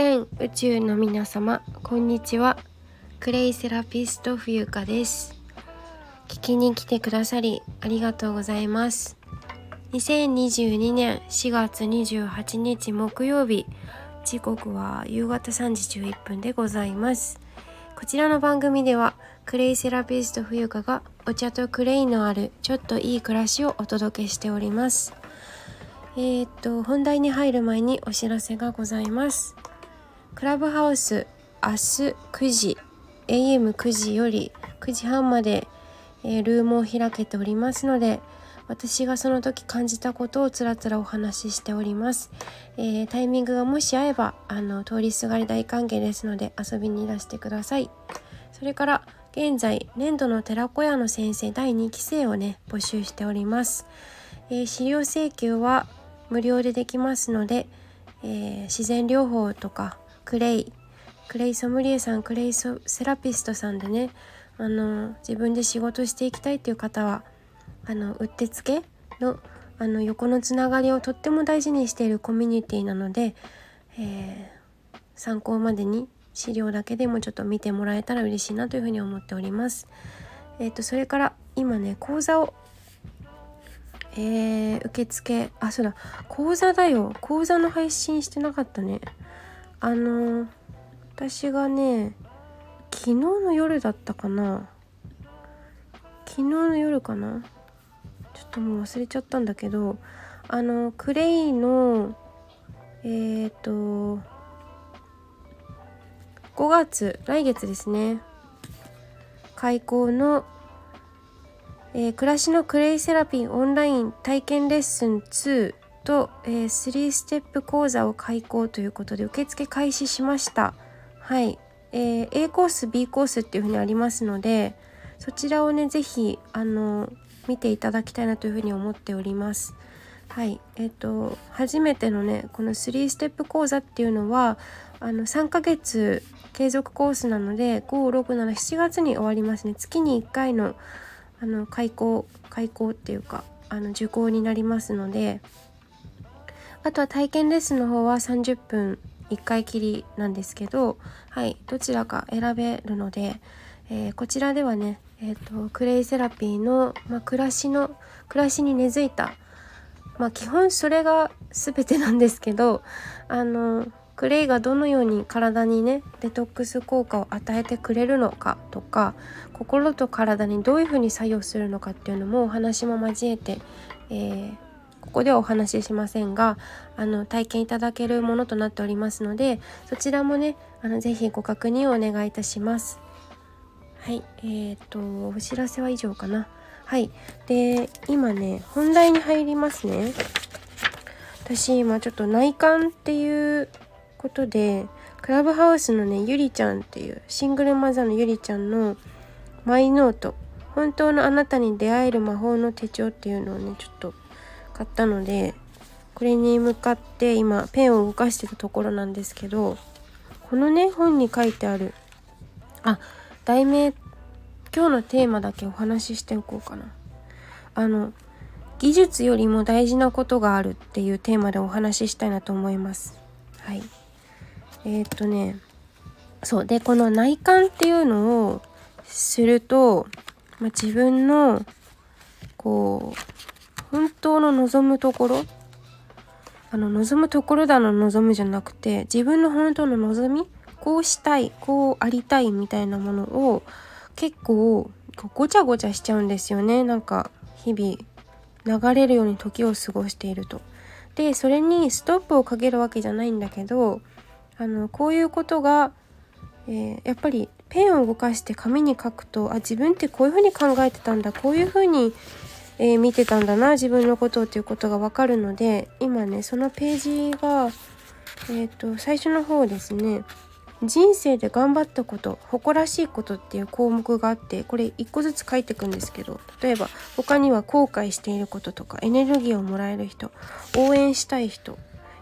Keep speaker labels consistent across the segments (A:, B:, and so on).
A: 全宇宙の皆様こんにちは。クレイセラピスト冬香です。聞きに来てくださりありがとうございます。2022年4月28日木曜日時刻は夕方3時11分でございます。こちらの番組ではクレイセラピスト冬香がお茶とクレイのあるちょっといい暮らしをお届けしております。えー、っと本題に入る前にお知らせがございます。クラブハウス明日9時 AM9 時より9時半まで、えー、ルームを開けておりますので私がその時感じたことをつらつらお話ししております、えー、タイミングがもし合えばあの通りすがり大歓迎ですので遊びにいらしてください。それから現在年度の寺子屋の先生第2期生をね募集しております、えー、資料請求は無料でできますので、えー、自然療法とかクレイクレイソムリエさんクレイソセラピストさんでねあの自分で仕事していきたいっていう方はあのうってつけのあの横のつながりをとっても大事にしているコミュニティなので、えー、参考までに資料だけでもちょっと見てもらえたら嬉しいなというふうに思っております。えっ、ー、とそれから今ね講座をえー、受付あそうだ講座だよ講座の配信してなかったねあの私がね昨日の夜だったかな。昨日の夜かな。ちょっともう忘れちゃったんだけどあのクレイのえっ、ー、と5月来月ですね。開講のえー、暮らしのクレイセラピーオンライン体験レッスン2と、えー、3ステップ講座を開講ということで受付開始しました。はい、えー、A コース B コースっていうふうにありますのでそちらをね是非あの見ていただきたいなというふうに思っております。はい。えっ、ー、と初めてのねこの3ステップ講座っていうのはあの3ヶ月継続コースなので5677月に終わりますね。月に1回のあの開講開講っていうかあの受講になりますのであとは体験レッスンの方は30分1回きりなんですけどはいどちらか選べるので、えー、こちらではね、えーと、クレイセラピーの、まあ、暮らしの暮らしに根付いたまあ基本それが全てなんですけどあのクレイがどのように体にねデトックス効果を与えてくれるのかとか心と体にどういうふうに作用するのかっていうのもお話も交えて、えー、ここではお話ししませんがあの体験いただけるものとなっておりますのでそちらもねあのぜひご確認をお願いいたします。はいえーと、とお知らせは以上かな。はいで今ね本題に入りますね。私今ちょっと内観っていうことでクラブハウスのねゆりちゃんっていうシングルマザーのゆりちゃんのマイノート本当のあなたに出会える魔法の手帳っていうのをねちょっと買ったのでこれに向かって今ペンを動かしてたところなんですけどこのね本に書いてあるあ題名今日のテーマだけお話ししておこうかな。あの技術よりも大事なことがあるっていうテーマでお話ししたいなと思います。はい。えー、っとねそう。でこの内観っていうのをすると、まあ、自分のこう本当の望むところ？あの望むところだの望むじゃなくて自分の本当の望みこうしたいこうありたいみたいなものを結構ごちゃごちゃしちゃうんですよねなんか日々流れるように時を過ごしていると。でそれにストップをかけるわけじゃないんだけどあのこういうことが、えー、やっぱりペンを動かして紙に書くとあ自分ってこういうふうに考えてたんだこういうふうに、えー、見てたんだな自分のことをということが分かるので今ねそのページが、えーと、最初の方ですね人生で頑張ったこと誇らしいことっていう項目があってこれ1個ずつ書いていくんですけど例えば他には後悔していることとかエネルギーをもらえる人応援したい人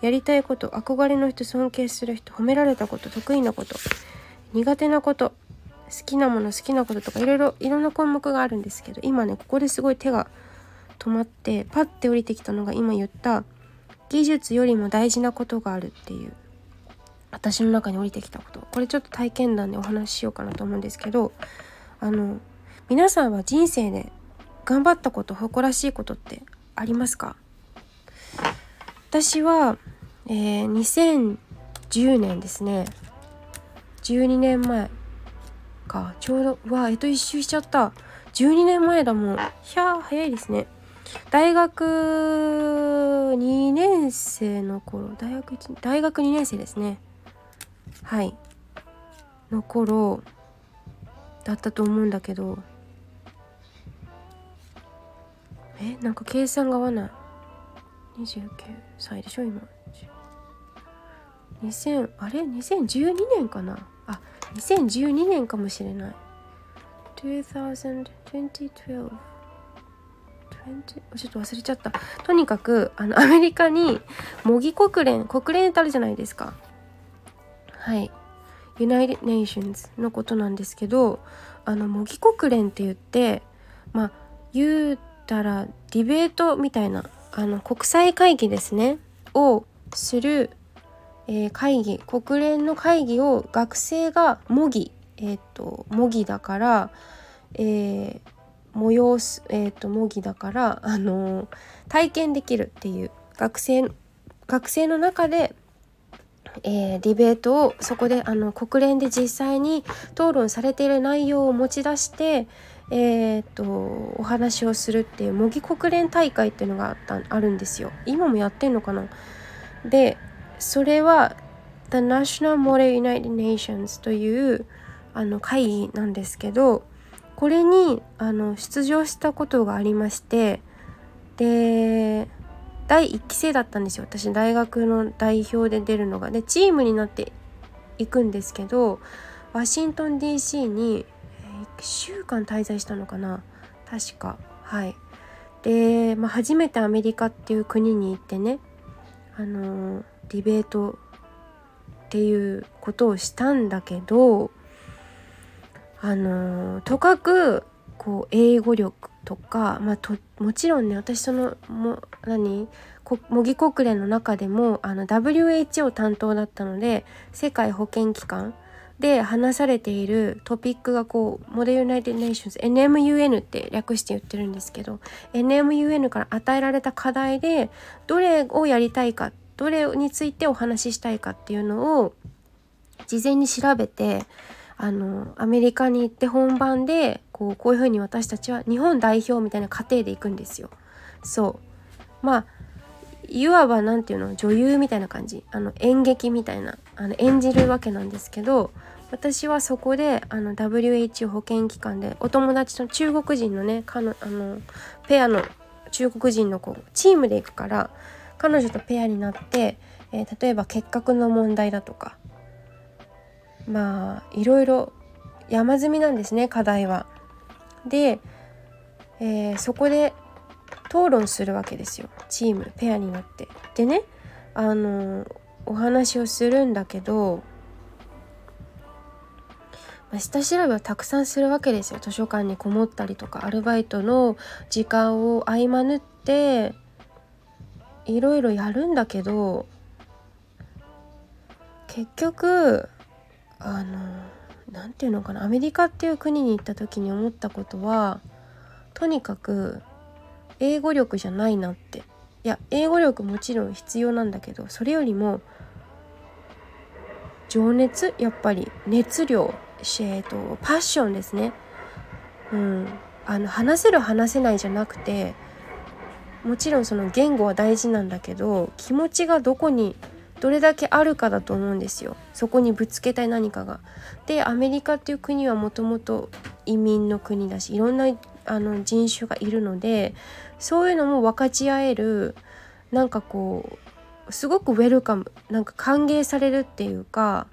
A: やりたいこと憧れの人尊敬する人褒められたこと得意なこと苦手なこと好きなもの好きなこととかいろいろいろんな項目があるんですけど今ねここですごい手が止まってパッて降りてきたのが今言った技術よりも大事なことがあるっていう私の中に降りてきたこと。これちょっと体験談でお話ししようかなと思うんですけどあの皆さんは人生で頑張ったこと誇らしいことってありますか？私は、えー、2010年ですね。12年前か。ちょうどうわえっと一周しちゃった。12年前だもん。ひゃー早いですね。大学2年生の頃。大学1大学2年生ですね。はい。の頃だったと思うんだけど。えなんか計算が合わない。29歳でしょ今。2000あれ？2012年かな。2012年かもしれない。2012ちょっと忘れちゃった。とにかくあのアメリカに模擬国連国連ってあるじゃないですか。はい。 United Nations のことなんですけどあの模擬国連って言ってまあ言うたらディベートみたいなあの国際会議ですね。をする、えー、会議国連の会議を学生が模擬えっ、ー、と模擬だから、えー、催す、えーと、模擬だから、あの、体験できるっていう学生学生の中で、えー、ディベートをそこであの国連で実際に討論されている内容を持ち出して、えーと、お話をするっていう模擬国連大会っていうのがあったあるんですよ。今もやってんのかな？でそれは The National Model United Nations というあの会議なんですけどこれにあの出場したことがありましてで第1期生だったんですよ。私大学の代表で出るのが。でチームになっていくんですけどワシントン DC に1週間滞在したのかな。確か。はい。で、まあ、初めてアメリカっていう国に行ってねあのディベートっていうことをしたんだけどあのとかくこう英語力とか、まあ、ともちろんね私そのも何？模擬国連の中でもあの WHO 担当だったので世界保健機関で話されているトピックがこうモデルユナイテッド・ネーションズ NMUN って略して言ってるんですけど NMUN から与えられた課題でどれをやりたいかどれについてお話ししたいかっていうのを事前に調べてあのアメリカに行って本番でこうこういうふうに私たちは日本代表みたいな過程で行くんですよ。そうまあいわば何て言うの女優みたいな感じあの演劇みたいなあの演じるわけなんですけど私はそこであの WHO 保健機関でお友達と中国人のねかのあのペアの中国人の子チームで行くから彼女とペアになって、えー、例えば結核の問題だとかまあいろいろ山積みなんですね課題は。で、えー、そこで討論するわけですよチームペアになって。でねあのお話をするんだけど、まあ、下調べをたくさんするわけですよ図書館にこもったりとかアルバイトの時間を合間縫っていろいろやるんだけど結局あの何て言うのかなアメリカっていう国に行った時に思ったことはとにかく英語力じゃないなって。いや英語力もちろん必要なんだけどそれよりも情熱やっぱり熱量えーとパッションですね。うん。あの話せる話せないじゃなくてもちろんその言語は大事なんだけど気持ちがどこにどれだけあるかだと思うんですよそこにぶつけたい何かが。でアメリカっていう国はもともと移民の国だしいろんなあの人種がいるのでそういうのも分かち合えるなんかこうすごくウェルカムなんか歓迎されるっていうか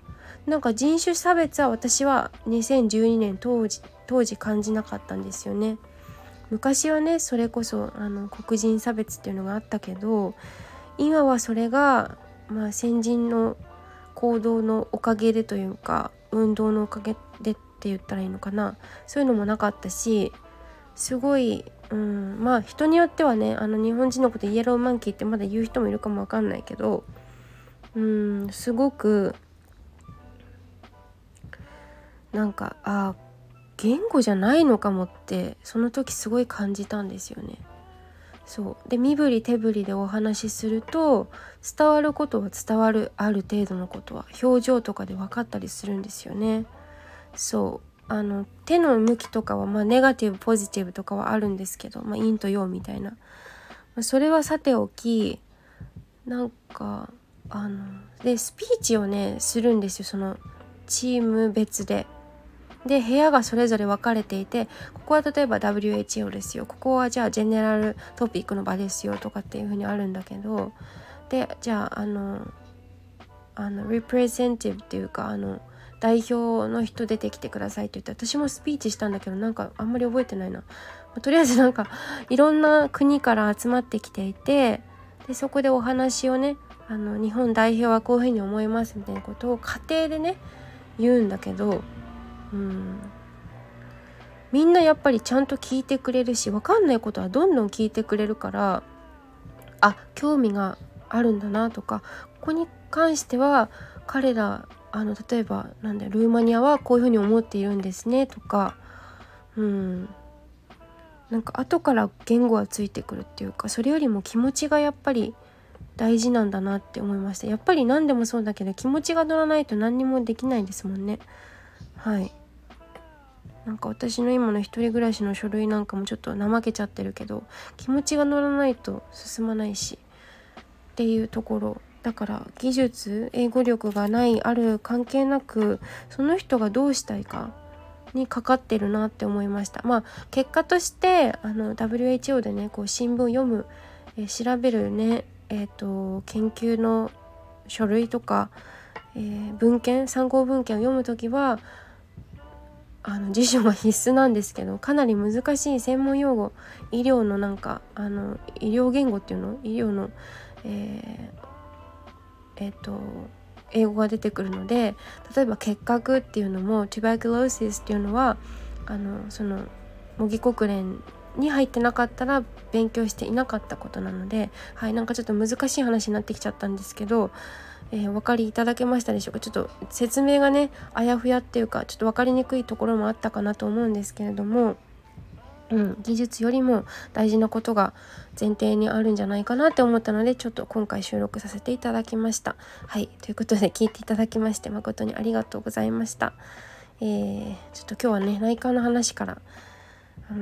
A: なんか人種差別は私は2012年当時当時感じなかったんですよね。昔はねそれこそあの黒人差別っていうのがあったけど今はそれがまあ、先人の行動のおかげでというか運動のおかげでって言ったらいいのかな。そういうのもなかったしすごい、うん、まあ人によってはねあの日本人のことイエローマンキーってまだ言う人もいるかもわかんないけど、うん、すごくなんかあ言語じゃないのかもってその時すごい感じたんですよね。そうで身振り手振りでお話しすると伝わることは伝わるある程度のことは表情とかで分かったりするんですよね。そうあの手の向きとかはまあネガティブポジティブとかはあるんですけど、まあ、陰と陽みたいな、まあ、それはさておきなんかあのでスピーチをねするんですよそのチーム別で。で部屋がそれぞれ分かれていてここは例えば WHO ですよ。ここはじゃあジェネラルトピックの場ですよとかっていう風にあるんだけどでじゃああのあの representative っていうかあの代表の人出てきてくださいって言って私もスピーチしたんだけどなんかあんまり覚えてないな、まあ、とりあえずなんかいろんな国から集まってきていてでそこでお話をねあの日本代表はこういうふうに思いますみたいなことを家庭でね言うんだけどうん。みんなやっぱりちゃんと聞いてくれるし分かんないことはどんどん聞いてくれるからあ興味があるんだなとかここに関しては彼らあの例えばなんだルーマニアはこういうふうに思っているんですねとかうん。なんか後から言語がついてくるっていうかそれよりも気持ちがやっぱり大事なんだなって思いました。やっぱり何でもそうだけど気持ちが乗らないと何にもできないですもんね。はい。なんか私の今の一人暮らしの書類なんかもちょっと怠けちゃってるけど気持ちが乗らないと進まないしっていうところ。だから技術英語力がないある関係なくその人がどうしたいかにかかってるなって思いました。まあ結果としてあの WHO でねこう新聞読む、えー、調べるねえっ、ー、と研究の書類とか、えー、文献参考文献を読む時はあの辞書は必須なんですけどかなり難しい専門用語医療のなんかあの医療言語っていうの？医療のえー、えー、と英語が出てくるので例えば結核っていうのも tuberculosis っていうのはあのその模擬国連に入ってなかったら勉強していなかったことなのではいなんかちょっと難しい話になってきちゃったんですけど、えー、お分かりいただけましたでしょうか？ちょっと説明がねあやふやっていうかちょっと分かりにくいところもあったかなと思うんですけれどもうん、技術よりも大事なことが前提にあるんじゃないかなって思ったのでちょっと今回収録させていただきました。はいということで聞いていただきまして誠にありがとうございました。えー、ちょっと今日はね内科の話から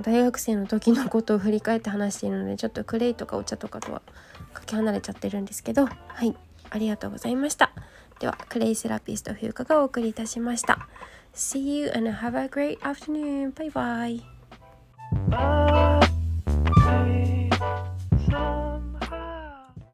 A: 大学生の時のことを振り返って話しているのでちょっとクレイとかお茶とかとはかけ離れちゃってるんですけどはいありがとうございました。ではクレイセラピスト風花がお送りいたしました。See you and have a great afternoon. Bye bye.